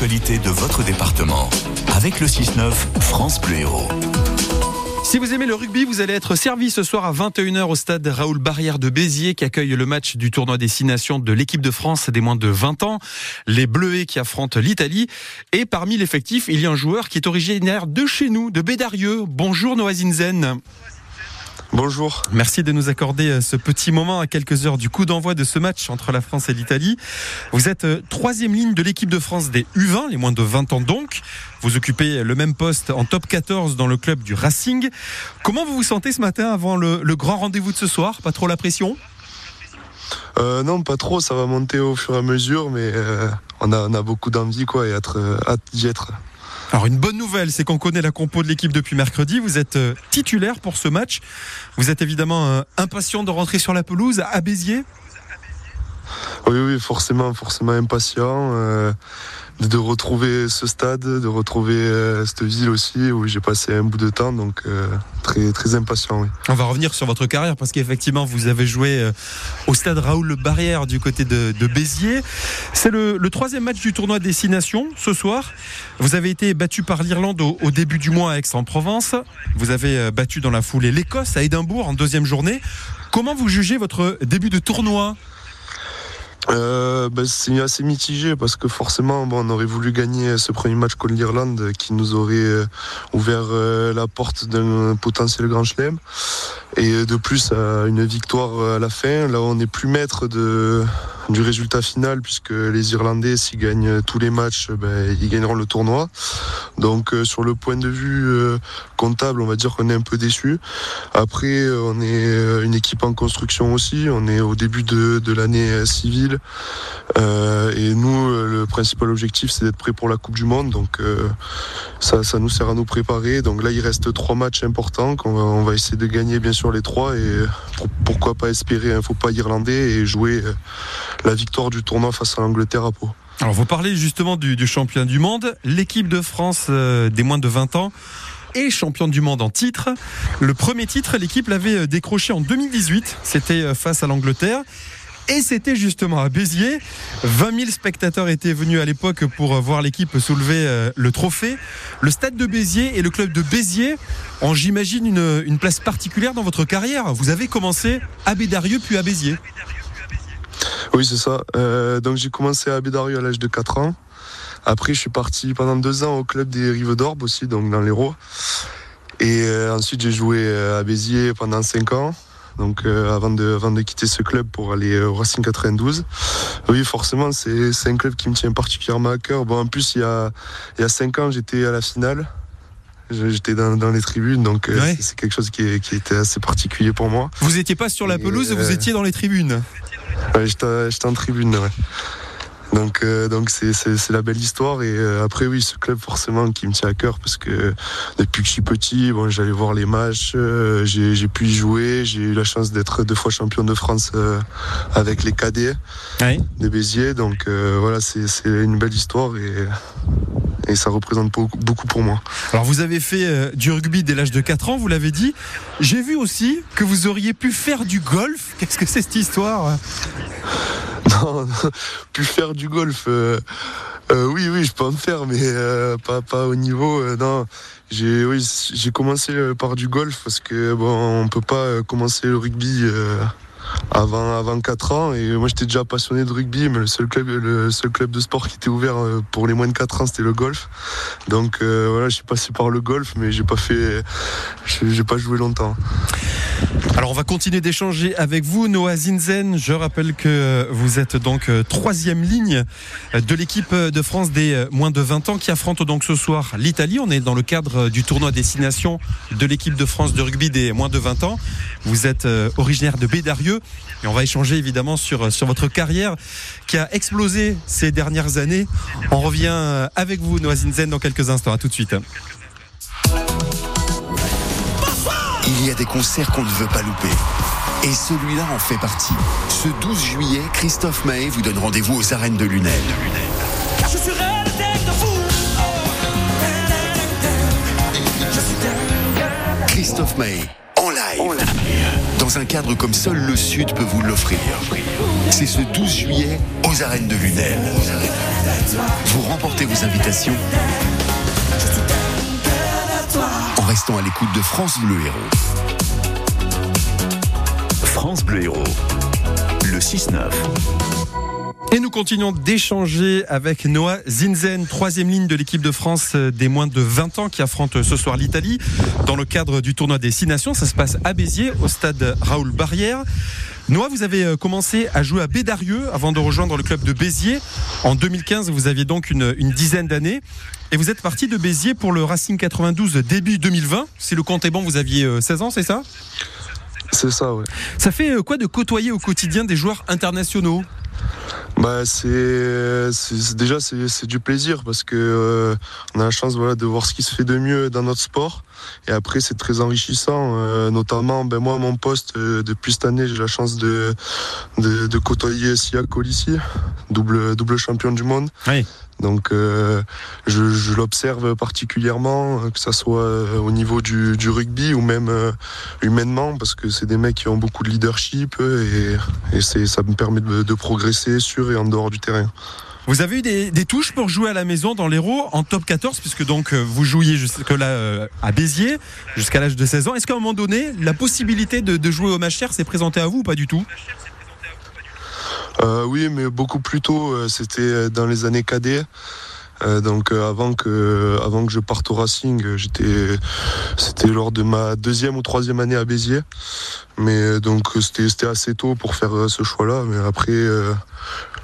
de votre département. Avec le 6-9, France Bleu. Si vous aimez le rugby, vous allez être servi ce soir à 21h au stade Raoul Barrière de Béziers qui accueille le match du tournoi des nations de l'équipe de France des moins de 20 ans. Les Bleuets qui affrontent l'Italie. Et parmi l'effectif, il y a un joueur qui est originaire de chez nous, de Bédarieux. Bonjour Noah Zinzen. Bonjour. Merci de nous accorder euh, ce petit moment à quelques heures du coup d'envoi de ce match entre la France et l'Italie. Vous êtes euh, troisième ligne de l'équipe de France des U20, les moins de 20 ans donc. Vous occupez le même poste en top 14 dans le club du Racing. Comment vous vous sentez ce matin avant le, grand rendez-vous de ce soir? Pas trop la pression? Euh, non, pas trop, ça va monter au fur et à mesure, mais on, a, on, a, beaucoup d'envie quoi, et être, hâte d'y être. Alors une bonne nouvelle, c'est qu'on connaît la compo de l'équipe depuis mercredi. Vous êtes euh, titulaire pour ce match. Vous êtes évidemment euh, impatient de rentrer sur la pelouse à Béziers. Oui, oui, forcément, forcément impatient. Euh, de retrouver ce stade, de retrouver euh, cette ville aussi où j'ai passé un bout de temps, donc euh, très très impatient. Oui. On va revenir sur votre carrière parce qu'effectivement vous avez joué au stade Raoul Barrière du côté de, Béziers. C'est le, troisième match du tournoi Destination ce soir. Vous avez été battu par l'Irlande au, au, début du mois à Aix-en-Provence. Vous avez battu dans la foulée l'Écosse à Édimbourg en deuxième journée. Comment vous jugez votre début de tournoi? Euh, ben, c'est assez mitigé parce que forcément bon, on aurait voulu gagner ce premier match contre l'Irlande qui nous aurait euh, ouvert euh, la porte d'un potentiel grand chelem. Et de plus une victoire à la fin. Là on n'est plus maître de du résultat final puisque les Irlandais s'ils gagnent tous les matchs ben, ils gagneront le tournoi donc sur le point de vue comptable on va dire qu'on est un peu déçu après on est une équipe en construction aussi on est au début de, l'année civile euh, et nous, euh, le principal objectif, c'est d'être prêt pour la Coupe du Monde. Donc euh, ça, ça, nous sert à nous préparer. Donc là, il reste trois matchs importants qu'on va, on va essayer de gagner bien sûr les trois. Et pourquoi pas espérer un faux pas irlandais et jouer la victoire du tournoi face à l'Angleterre à Pau. Alors vous parlez justement du, du champion du monde, l'équipe de France des moins de 20 ans est championne du monde en titre. Le premier titre, l'équipe l'avait décroché en 2018, c'était face à l'Angleterre. Et c'était justement à Béziers. 20 000 spectateurs étaient venus à l'époque pour voir l'équipe soulever euh, le trophée. Le stade de Béziers et le club de Béziers ont, j'imagine, une, place particulière dans votre carrière. Vous avez commencé à Bédarieux puis à Béziers. Oui, c'est ça. Euh, donc j'ai commencé à Bédarieux à l'âge de 4 ans. Après, je suis parti pendant deux ans au club des Rives d'Orbe aussi, donc dans l'Hérault. Et euh, ensuite, j'ai joué à Béziers pendant 5 ans donc euh, avant, de, avant de quitter ce club pour aller euh, au Racing 92. Oui, forcément, c'est un club qui me tient particulièrement à cœur. Bon, en plus, il y a, il y a cinq ans, j'étais à la finale. J'étais dans, dans, les tribunes, donc euh, c'est quelque chose qui, qui, était assez particulier pour moi. Vous n'étiez pas sur la pelouse, vous étiez dans les tribunes Ouais, j'étais en tribune, ouais. Donc euh, donc c'est, la belle histoire et euh, après oui ce club forcément qui me tient à cœur parce que depuis que je suis petit bon j'allais voir les matchs euh, j'ai, pu y jouer. J'ai eu la chance d'être deux fois champion de France avec les cadets de Béziers. Donc voilà c'est, une belle histoire et et ça représente beaucoup pour moi. Alors vous avez fait du rugby dès l'âge de 4 ans, vous l'avez dit. J'ai vu aussi que vous auriez pu faire du golf. Qu'est-ce que c'est cette histoire non, plus faire du golf. Euh, euh, oui, oui, je peux en faire, mais euh, pas, pas au niveau. non, j'ai oui, j'ai commencé par du golf parce que bon, on peut pas commencer le rugby avant, avant 4 ans. Et moi, j'étais déjà passionné de rugby, mais le seul club, le seul club de sport qui était ouvert pour les moins de 4 ans, c'était le golf. Donc voilà, je suis passé par le golf, mais j'ai pas fait, j'ai pas joué longtemps. Alors on va continuer d'échanger avec vous, Noah Zinzen. Je rappelle que vous êtes donc euh, troisième ligne de l'équipe de France des euh, moins de 20 ans qui affronte donc ce soir l'Italie. On est dans le cadre du tournoi destination de l'équipe de France de rugby des moins de 20 ans. Vous êtes euh, originaire de Bédarieux et on va échanger évidemment sur, sur votre carrière qui a explosé ces dernières années. On revient avec vous, Noah Zinzen, dans quelques instants. À tout de suite. Il y a des concerts qu'on ne veut pas louper. Et celui-là en fait partie. Ce 12 juillet, Christophe Maé vous donne rendez-vous aux arènes de Lunel. Christophe live. Dans un cadre comme seul le Sud peut vous l'offrir. C'est ce 12 juillet aux arènes de Lunel. Vous remportez vos invitations en restant à l'écoute de France Bleu Héros. France Bleu Héros, le 6-9. Et nous continuons d'échanger avec Noah Zinzen, troisième ligne de l'équipe de France des moins de 20 ans qui affronte ce soir l'Italie dans le cadre du tournoi des Six Nations. Ça se passe à Béziers, au stade Raoul Barrière. Noah, vous avez euh, commencé à jouer à Bédarieux avant de rejoindre le club de Béziers. En 2015, vous aviez donc une, une dizaine d'années. Et vous êtes parti de Béziers pour le Racing 92 début 2020. Si le compte est bon, vous aviez 16 euh, ans, c'est ça? C'est ça, ouais. Ça fait euh, quoi de côtoyer au quotidien des joueurs internationaux? Bah c'est déjà c'est du plaisir parce que euh, on a la chance voilà de voir ce qui se fait de mieux dans notre sport et après c'est très enrichissant euh, notamment ben moi mon poste euh, depuis cette année j'ai la chance de de, de côtoyer Sia Colissi double double champion du monde oui. Donc euh, je, je l'observe particulièrement, que ça soit au niveau du, du rugby ou même euh, humainement, parce que c'est des mecs qui ont beaucoup de leadership et, ça me permet de, de, progresser sur et en dehors du terrain. Vous avez eu des, touches pour jouer à la maison dans l'Hérault en top 14, puisque donc vous jouiez jusque-là à Béziers, jusqu'à l'âge de 16 ans. Est-ce qu'à un moment donné, la possibilité de, jouer au match s'est présentée à vous ou pas du tout? Euh, oui, mais beaucoup plus tôt, euh, c'était dans les années cadets. Euh, donc euh, avant que avant que je parte au Racing, j'étais c'était lors de ma deuxième ou troisième année à Béziers. Mais donc c'était assez tôt pour faire ce choix-là. Mais après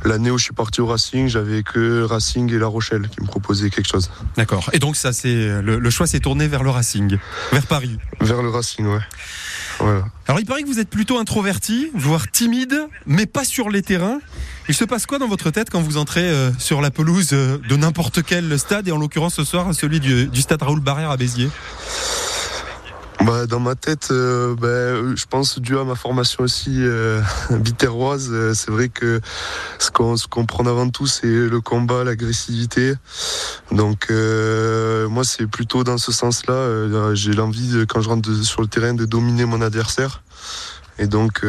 l'année où je suis parti au Racing, j'avais que Racing et La Rochelle qui me proposaient quelque chose. D'accord. Et donc ça c'est le, le choix s'est tourné vers le Racing, vers Paris. Vers le Racing, ouais. Voilà. Alors il paraît que vous êtes plutôt introverti, voire timide, mais pas sur les terrains. Il se passe quoi dans votre tête quand vous entrez euh, sur la pelouse euh, de n'importe quel stade, et en l'occurrence ce soir celui du, du stade Raoul Barrière à Béziers? Bah, dans ma tête, euh, bah, je pense dû à ma formation aussi euh, biterroise, euh, c'est vrai que ce qu'on qu prend avant tout, c'est le combat, l'agressivité. Donc euh, moi, c'est plutôt dans ce sens-là. J'ai l'envie, quand je rentre sur le terrain, de dominer mon adversaire. Et donc,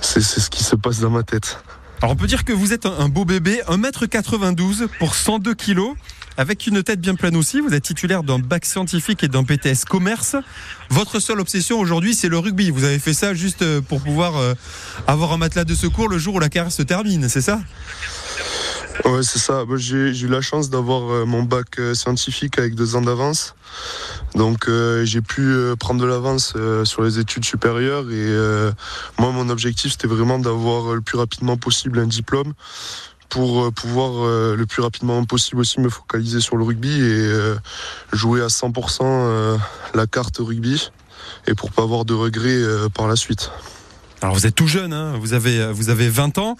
c'est ce qui se passe dans ma tête. Alors on peut dire que vous êtes un beau bébé, 1m92 pour 102 kilos. Avec une tête bien pleine aussi, vous êtes titulaire d'un bac scientifique et d'un BTS commerce. Votre seule obsession aujourd'hui, c'est le rugby. Vous avez fait ça juste pour pouvoir avoir un matelas de secours le jour où la carrière se termine, c'est ça? Ouais, c'est ça. J'ai eu la chance d'avoir mon bac scientifique avec deux ans d'avance. Donc euh, j'ai pu euh, prendre de l'avance euh, sur les études supérieures et euh, moi mon objectif c'était vraiment d'avoir le plus rapidement possible un diplôme pour pouvoir euh, le plus rapidement possible aussi me focaliser sur le rugby et euh, jouer à 100% euh, la carte rugby et pour pas avoir de regrets par la suite. Alors vous êtes tout jeune, hein vous, avez, vous avez 20 ans.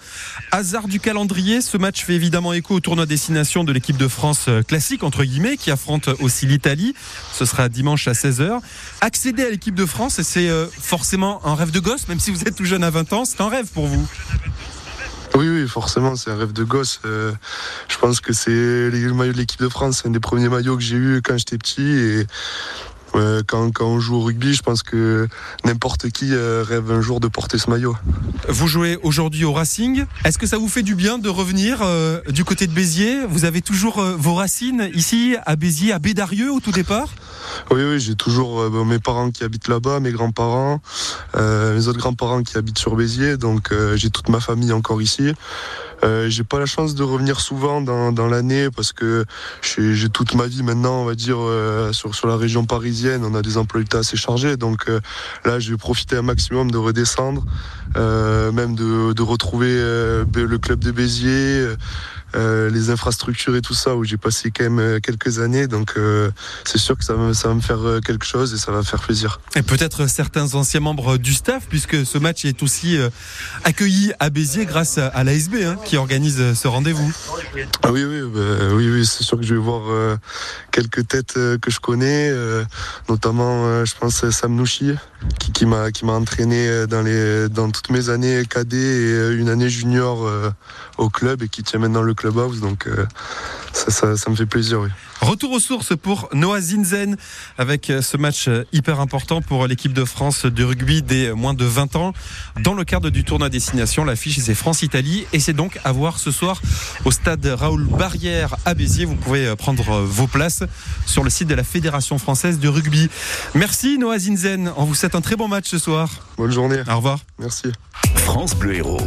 Hasard du calendrier, ce match fait évidemment écho au tournoi destination de l'équipe de France classique, entre guillemets, qui affronte aussi l'Italie. Ce sera dimanche à 16h. Accéder à l'équipe de France, c'est forcément un rêve de gosse, même si vous êtes tout jeune à 20 ans, c'est un rêve pour vous oui, oui, forcément, c'est un rêve de gosse. Euh, je pense que c'est le maillot de l'équipe de France, c'est un des premiers maillots que j'ai eu quand j'étais petit. Et euh, quand, quand, on joue au rugby, je pense que n'importe qui euh, rêve un jour de porter ce maillot. Vous jouez aujourd'hui au Racing. Est-ce que ça vous fait du bien de revenir euh, du côté de Béziers? Vous avez toujours vos racines ici à Béziers, à Bédarieux au tout départ? Oui, oui, j'ai toujours euh, mes parents qui habitent là-bas, mes grands-parents, euh, mes autres grands-parents qui habitent sur Béziers, donc euh, j'ai toute ma famille encore ici. Euh, j'ai pas la chance de revenir souvent dans, dans l'année parce que j'ai toute ma vie maintenant, on va dire, euh, sur, sur la région parisienne. On a des emplois du assez chargés. Donc euh, là, je vais profiter un maximum de redescendre, même de, de retrouver le club de Béziers. Euh, les infrastructures et tout ça où j'ai passé quand même quelques années donc euh, c'est sûr que ça va, ça va me faire quelque chose et ça va faire plaisir. Et peut-être certains anciens membres du staff puisque ce match est aussi euh, accueilli à Béziers grâce à l'ASB hein, qui organise ce rendez-vous. Ah oui oui bah, oui, oui c'est sûr que je vais voir euh, quelques têtes euh, que je connais euh, notamment je pense Sam Nouchi qui, qui m'a qui m'a entraîné dans les dans toutes mes années cadet et une année junior au club et qui tient maintenant le club clubhouse, donc ça, me fait plaisir. Oui. Retour aux sources pour Noah Zinzen avec ce match hyper important pour l'équipe de France de rugby des moins de 20 ans. Dans le cadre du tournoi destination, l'affiche c'est France-Italie et c'est donc à voir ce soir au stade Raoul Barrière à Béziers. Vous pouvez prendre vos places sur le site de la Fédération française de rugby. Merci Noah Zinzen. On vous souhaite un très bon match ce soir. Bonne journée. Au revoir. Merci. France Bleu Héros.